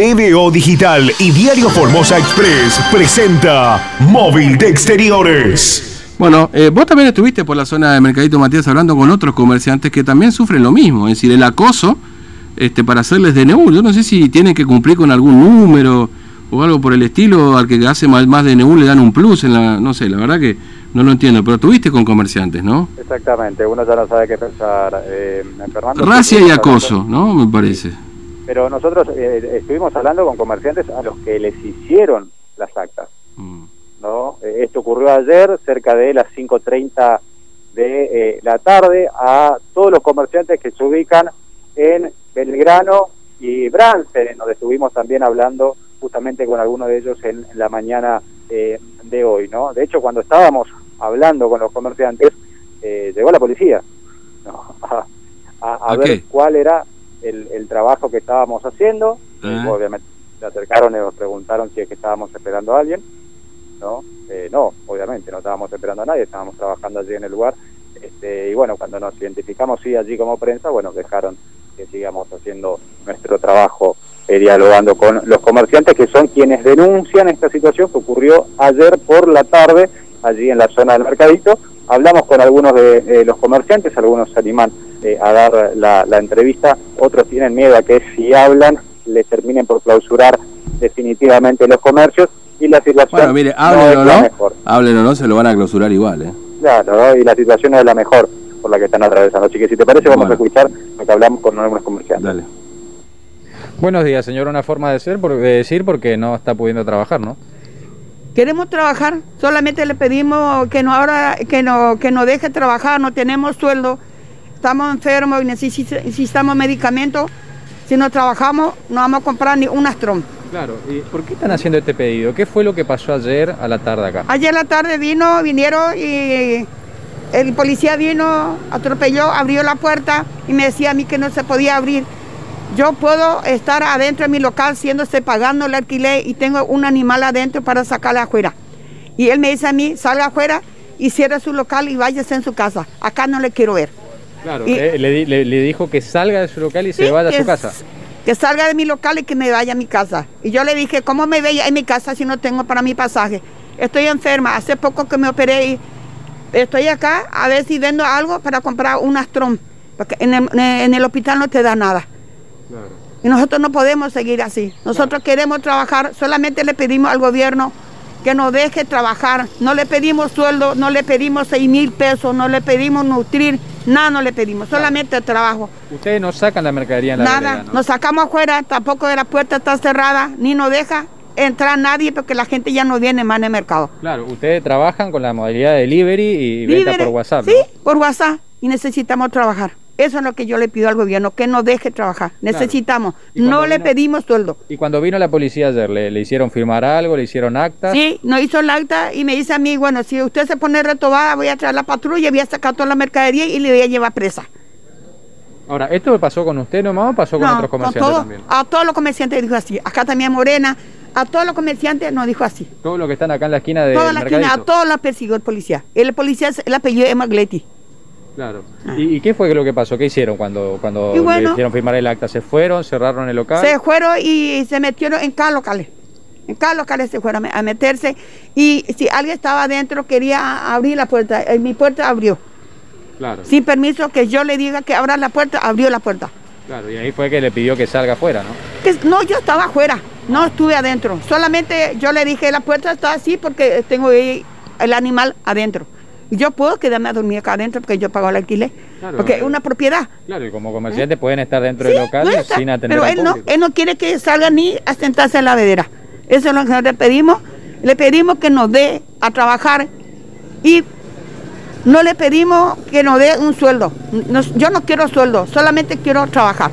TVO Digital y Diario Formosa Express presenta Móvil de Exteriores. Bueno, eh, vos también estuviste por la zona de Mercadito Matías hablando con otros comerciantes que también sufren lo mismo, es decir, el acoso este, para hacerles DNU. Yo no sé si tienen que cumplir con algún número o algo por el estilo, al que hace más, más DNU le dan un plus, en la, no sé, la verdad que no lo entiendo, pero tuviste con comerciantes, ¿no? Exactamente, uno ya no sabe qué pensar. Eh, Fernando, Racia y acoso, ¿no? Me parece. Pero nosotros eh, estuvimos hablando con comerciantes a los que les hicieron las actas. Mm. ¿no? Eh, esto ocurrió ayer, cerca de las 5.30 de eh, la tarde, a todos los comerciantes que se ubican en Belgrano y Brance, donde estuvimos también hablando justamente con algunos de ellos en, la mañana de hoy. ¿no? De hecho, cuando estábamos hablando con los comerciantes, llegó la policía a, ver cuál era el, trabajo que estábamos haciendo. Obviamente se acercaron y nos preguntaron si es que estábamos esperando a alguien. No, eh, no, obviamente no estábamos esperando a nadie, estábamos trabajando allí en el lugar. Este, y bueno, cuando nos identificamos sí allí como prensa, bueno, dejaron que sigamos haciendo nuestro trabajo eh, dialogando con los comerciantes que son quienes denuncian esta situación que ocurrió ayer por la tarde allí en la zona del mercadito. Hablamos con algunos de los comerciantes, algunos se animan eh, a dar la, entrevista, otros tienen miedo a que si hablan les terminen por clausurar definitivamente los comercios y la situación bueno, mire, no es la mejor. Hablen o no, se lo van a clausurar igual. ¿eh? Claro, y la situación no es la mejor por la que están atravesando. Así que si te parece, vamos a escuchar lo que hablamos con algunos comerciantes. Dale. Buenos días, señor. Una forma de ser, de decir, porque no está pudiendo trabajar, ¿no? Queremos trabajar, solamente le pedimos que no ahora que no que nos deje trabajar, no tenemos sueldo estamos enfermos y necesitamos medicamentos, si no trabajamos no vamos a comprar ni un astrón. Claro, ¿y por qué están haciendo este pedido? ¿Qué fue lo que pasó ayer a la tarde acá? Ayer a la tarde vino, vinieron y el policía vino, atropelló, abrió la puerta y me decía a mí que no se podía abrir. Yo puedo estar adentro de mi local siéndose pagando el alquiler y tengo un animal adentro para sacarle afuera. Y él me dice a mí, salga afuera y cierre su local y váyase en su casa. Acá no le quiero ver. Claro, le, dijo que salga de su local y se vaya a su casa. Que salga de mi local y que me vaya a mi casa. Y yo le dije, ¿cómo me veía en mi casa si no tengo para mi pasaje? Estoy enferma, hace poco que me operé y estoy acá a ver si vendo algo para comprar un astrón, porque en el, hospital no te da nada. Y nosotros no podemos seguir así. Nosotros queremos trabajar, solamente le pedimos al gobierno que nos deje trabajar. No le pedimos sueldo, no le pedimos seis mil pesos, no le pedimos nutrir, nada no le pedimos, solamente el trabajo. Ustedes no sacan la mercadería en la Nada, nos sacamos afuera, tampoco de la puerta está cerrada, ni nos deja entrar nadie porque la gente ya no viene más en el mercado. Claro, ustedes trabajan con la modalidad de delivery y venta por WhatsApp. Sí, por WhatsApp y necesitamos trabajar. Eso es lo que yo le pido al gobierno, que nos deje trabajar. Necesitamos. No le pedimos sueldo. ¿Y cuando vino la policía ayer, ¿le, hicieron firmar algo? ¿Le hicieron acta? Sí, nos hizo el acta y me dice a mí, bueno, si usted se pone retobada, voy a traer la patrulla, voy a sacar toda la mercadería y le voy a llevar presa. Ahora, ¿esto pasó con usted nomás o pasó con otros comerciantes también? A todos los comerciantes dijo así. Acá también Morena, a todos los comerciantes nos dijo así. Todos los que están acá en la esquina de Toda la esquina, a todos los persiguió el policía. El policía, el apellido es Magletti. Claro. Ah. ¿Y, qué fue lo que pasó? ¿Qué hicieron cuando, cuando le hicieron firmar el acta? ¿Se fueron? ¿Cerraron el local? Se fueron y se metieron en cada locales. En cada locales se fueron a meterse. Y si alguien estaba adentro, quería abrir la puerta. En mi puerta abrió. Claro. Sin permiso que yo le diga que abra la puerta, abrió la puerta. Claro, y ahí fue que le pidió que salga afuera, ¿no? no, yo estaba afuera, no estuve adentro. Solamente yo le dije, la puerta está así porque tengo el animal adentro. Yo puedo quedarme a dormir acá adentro porque yo pago el alquiler. porque es una propiedad. Claro, y como comerciantes pueden estar dentro del local sin atender Pero él no, él no quiere que salga ni a sentarse en la vedera. Eso es lo que le pedimos. Le pedimos que nos dé a trabajar y no le pedimos que nos dé un sueldo. yo no quiero sueldo, solamente quiero trabajar.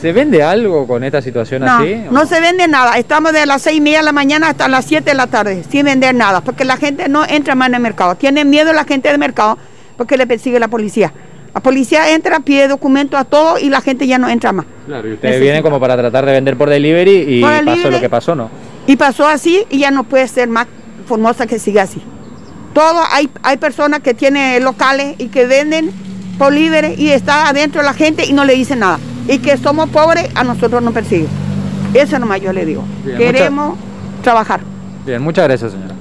¿Se vende algo con esta situación así? No se vende nada. Estamos de las seis y media de la mañana hasta las 7 de la tarde sin vender nada, porque la gente no entra más en el mercado. Tiene miedo la gente del mercado porque le persigue la policía. La policía entra, pide documentos a todo y la gente ya no entra más. Claro, y ustedes vienen como para tratar de vender por delivery y pasó lo que pasó, ¿no? Y pasó así y ya no puede ser más formosa que siga así. Todo, hay, hay personas que tienen locales y que venden por libre y está adentro la gente y no le dice nada. Y que somos pobres, a nosotros nos persiguen. Eso nomás yo le digo. Queremos trabajar. Bien, muchas gracias, señora.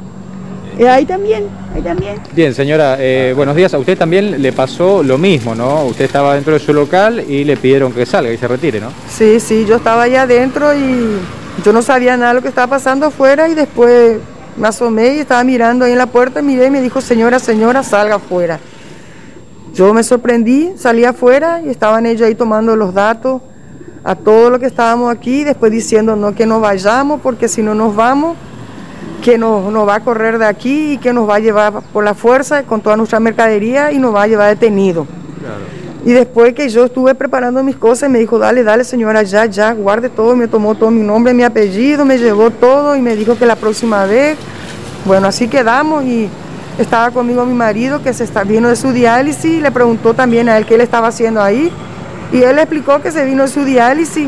Y ahí también, ahí también. Bien, señora, eh, buenos días. A usted también le pasó lo mismo, ¿no? Usted estaba dentro de su local y le pidieron que salga y se retire, ¿no? Sí, sí, yo estaba allá adentro y yo no sabía nada de lo que estaba pasando afuera y después me asomé y estaba mirando ahí en la puerta, miré y me dijo, señora, señora, salga afuera. Yo me sorprendí, salí afuera y estaban ellos ahí tomando los datos a todo lo que estábamos aquí, después diciendo no que no vayamos, porque si no nos vamos, que nos, nos, va a correr de aquí y que nos va a llevar por la fuerza con toda nuestra mercadería y nos va a llevar detenido. Y después que yo estuve preparando mis cosas, me dijo, dale, dale señora, ya, ya, guarde todo, me tomó todo mi nombre, mi apellido, me llevó todo y me dijo que la próxima vez, bueno, así quedamos y estaba conmigo mi marido que se está, vino de su diálisis, y le preguntó también a él qué él estaba haciendo ahí y él le explicó que se vino de su diálisis.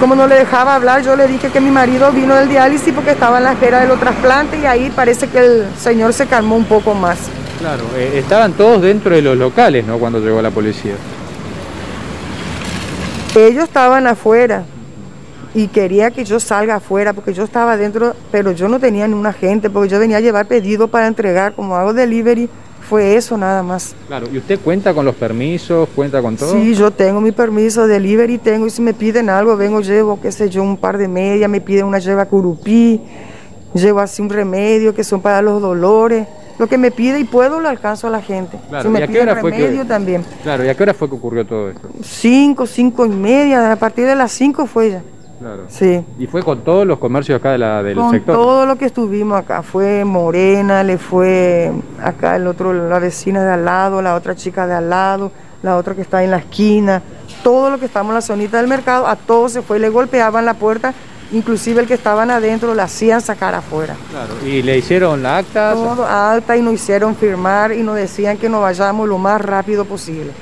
Como no le dejaba hablar, yo le dije que mi marido vino del diálisis porque estaba en la espera de los trasplantes y ahí parece que el señor se calmó un poco más. Claro, eh, estaban todos dentro de los locales, ¿no? Cuando llegó la policía. Ellos estaban afuera y quería que yo salga afuera porque yo estaba dentro, pero yo no tenía ni un agente porque yo venía a llevar pedido para entregar, como hago delivery, fue eso nada más. Claro, ¿y usted cuenta con los permisos, cuenta con todo? Sí, yo tengo mi permiso de delivery, tengo, y si me piden algo, vengo, llevo, qué sé yo, un par de medias, me piden una lleva curupí, llevo así un remedio que son para los dolores lo que me pide y puedo lo alcanzo a la gente. Claro, me ¿y a qué hora fue que, también. Claro, ¿y a qué hora fue que ocurrió todo esto? Cinco, cinco y media, a partir de las cinco fue ya. Claro. Sí. ¿Y fue con todos los comercios acá de la, del sector? Con todo lo que estuvimos acá. Fue Morena, le fue acá el otro, la vecina de al lado, la otra chica de al lado, la otra que está en la esquina. Todo lo que estamos en la zonita del mercado, a todos se fue, le golpeaban la puerta inclusive el que estaban adentro la hacían sacar afuera. Claro, ¿y le hicieron la acta? Todo acta y nos hicieron firmar y nos decían que nos vayamos lo más rápido posible.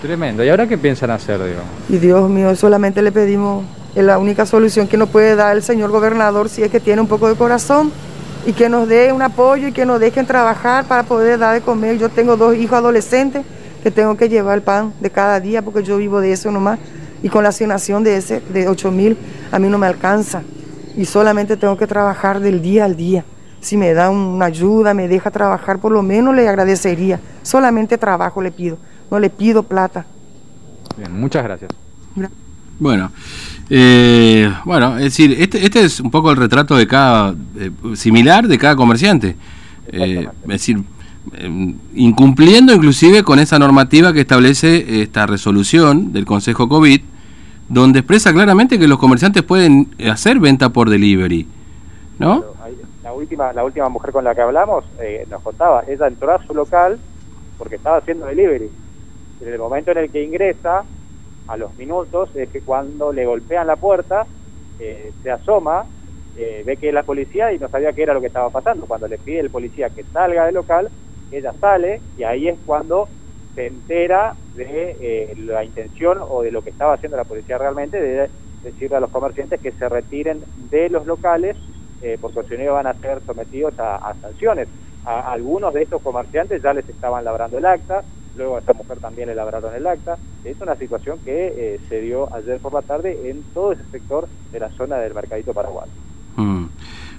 Tremendo, ¿y ahora qué piensan hacer, Dios? Y Dios mío, solamente le pedimos, es la única solución que nos puede dar el señor gobernador si es que tiene un poco de corazón y que nos dé un apoyo y que nos dejen trabajar para poder dar de comer. Yo tengo dos hijos adolescentes que tengo que llevar el pan de cada día porque yo vivo de eso nomás y con la asignación de ese de 8 mil a mí no me alcanza y solamente tengo que trabajar del día al día. Si me da una ayuda, me deja trabajar, por lo menos le agradecería. Solamente trabajo le pido, no le pido plata. Bien, muchas gracias. Bueno, eh, bueno, es decir, este, este, es un poco el retrato de cada, eh, similar de cada comerciante. Eh, es decir, em, incumpliendo inclusive con esa normativa que establece esta resolución del Consejo COVID, donde expresa claramente que los comerciantes pueden hacer venta por delivery, ¿no? La última, la última mujer con la que hablamos eh, nos contaba, ella entró a su local porque estaba haciendo delivery. En el momento en el que ingresa, a los minutos, es que cuando le golpean la puerta, eh, se asoma, eh, ve que es la policía y no sabía qué era lo que estaba pasando. Cuando le pide el policía que salga del local, ella sale y ahí es cuando se entera de eh, la intención o de lo que estaba haciendo la policía realmente, de decirle a los comerciantes que se retiren de los locales eh, porque si no van a ser sometidos a, sanciones. A, algunos de estos comerciantes ya les estaban labrando el acta, luego a esta mujer también le labraron el acta. Es una situación que eh, se dio ayer por la tarde en todo ese sector de la zona del Mercadito Paraguay. Mm.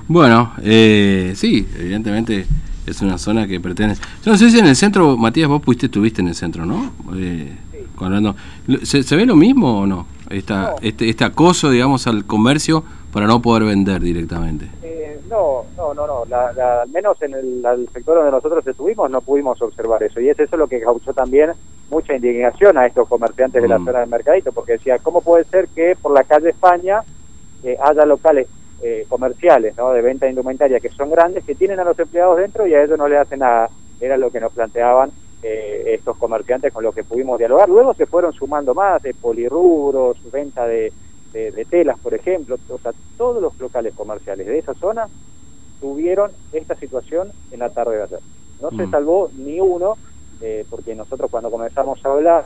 Bueno, sí, evidentemente es una zona que pertenece. Yo no sé si en el centro, Matías, vos pudiste, estuviste en el centro, ¿no? Eh, ¿Se, ve lo mismo o no? Esta, Este, este acoso, digamos, al comercio para no poder vender directamente. Eh, no, no, no, no. al menos en el, sector donde nosotros estuvimos no pudimos observar eso. Y es eso lo que causó también mucha indignación a estos comerciantes de la mm. zona del mercadito, porque decía, ¿cómo puede ser que por la calle España eh, haya locales eh, comerciales ¿no? de venta de indumentaria que son grandes, que tienen a los empleados dentro y a ellos no le hacen nada. Era lo que nos planteaban eh, estos comerciantes con los que pudimos dialogar. Luego se fueron sumando más, de polirrubros, venta de, de, telas, por ejemplo. O sea, todos los locales comerciales de esa zona tuvieron esta situación en la tarde de ayer. No se mm. salvó ni uno, eh, porque nosotros cuando comenzamos a hablar,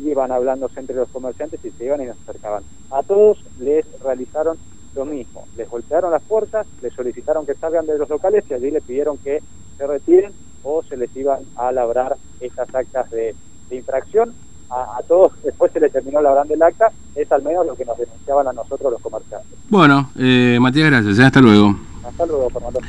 iban hablándose entre los comerciantes y se iban y nos acercaban. A todos les realizaron lo mismo. Les golpearon las puertas, les solicitaron que salgan de los locales y allí les pidieron que se retiren o se les iban a labrar estas actas de, infracción. A, todos después se le terminó labrando el acta, es al menos lo que nos denunciaban a nosotros los comerciantes. Bueno, eh, Matías, gracias. ¿eh? Hasta luego. Hasta luego, Fernando.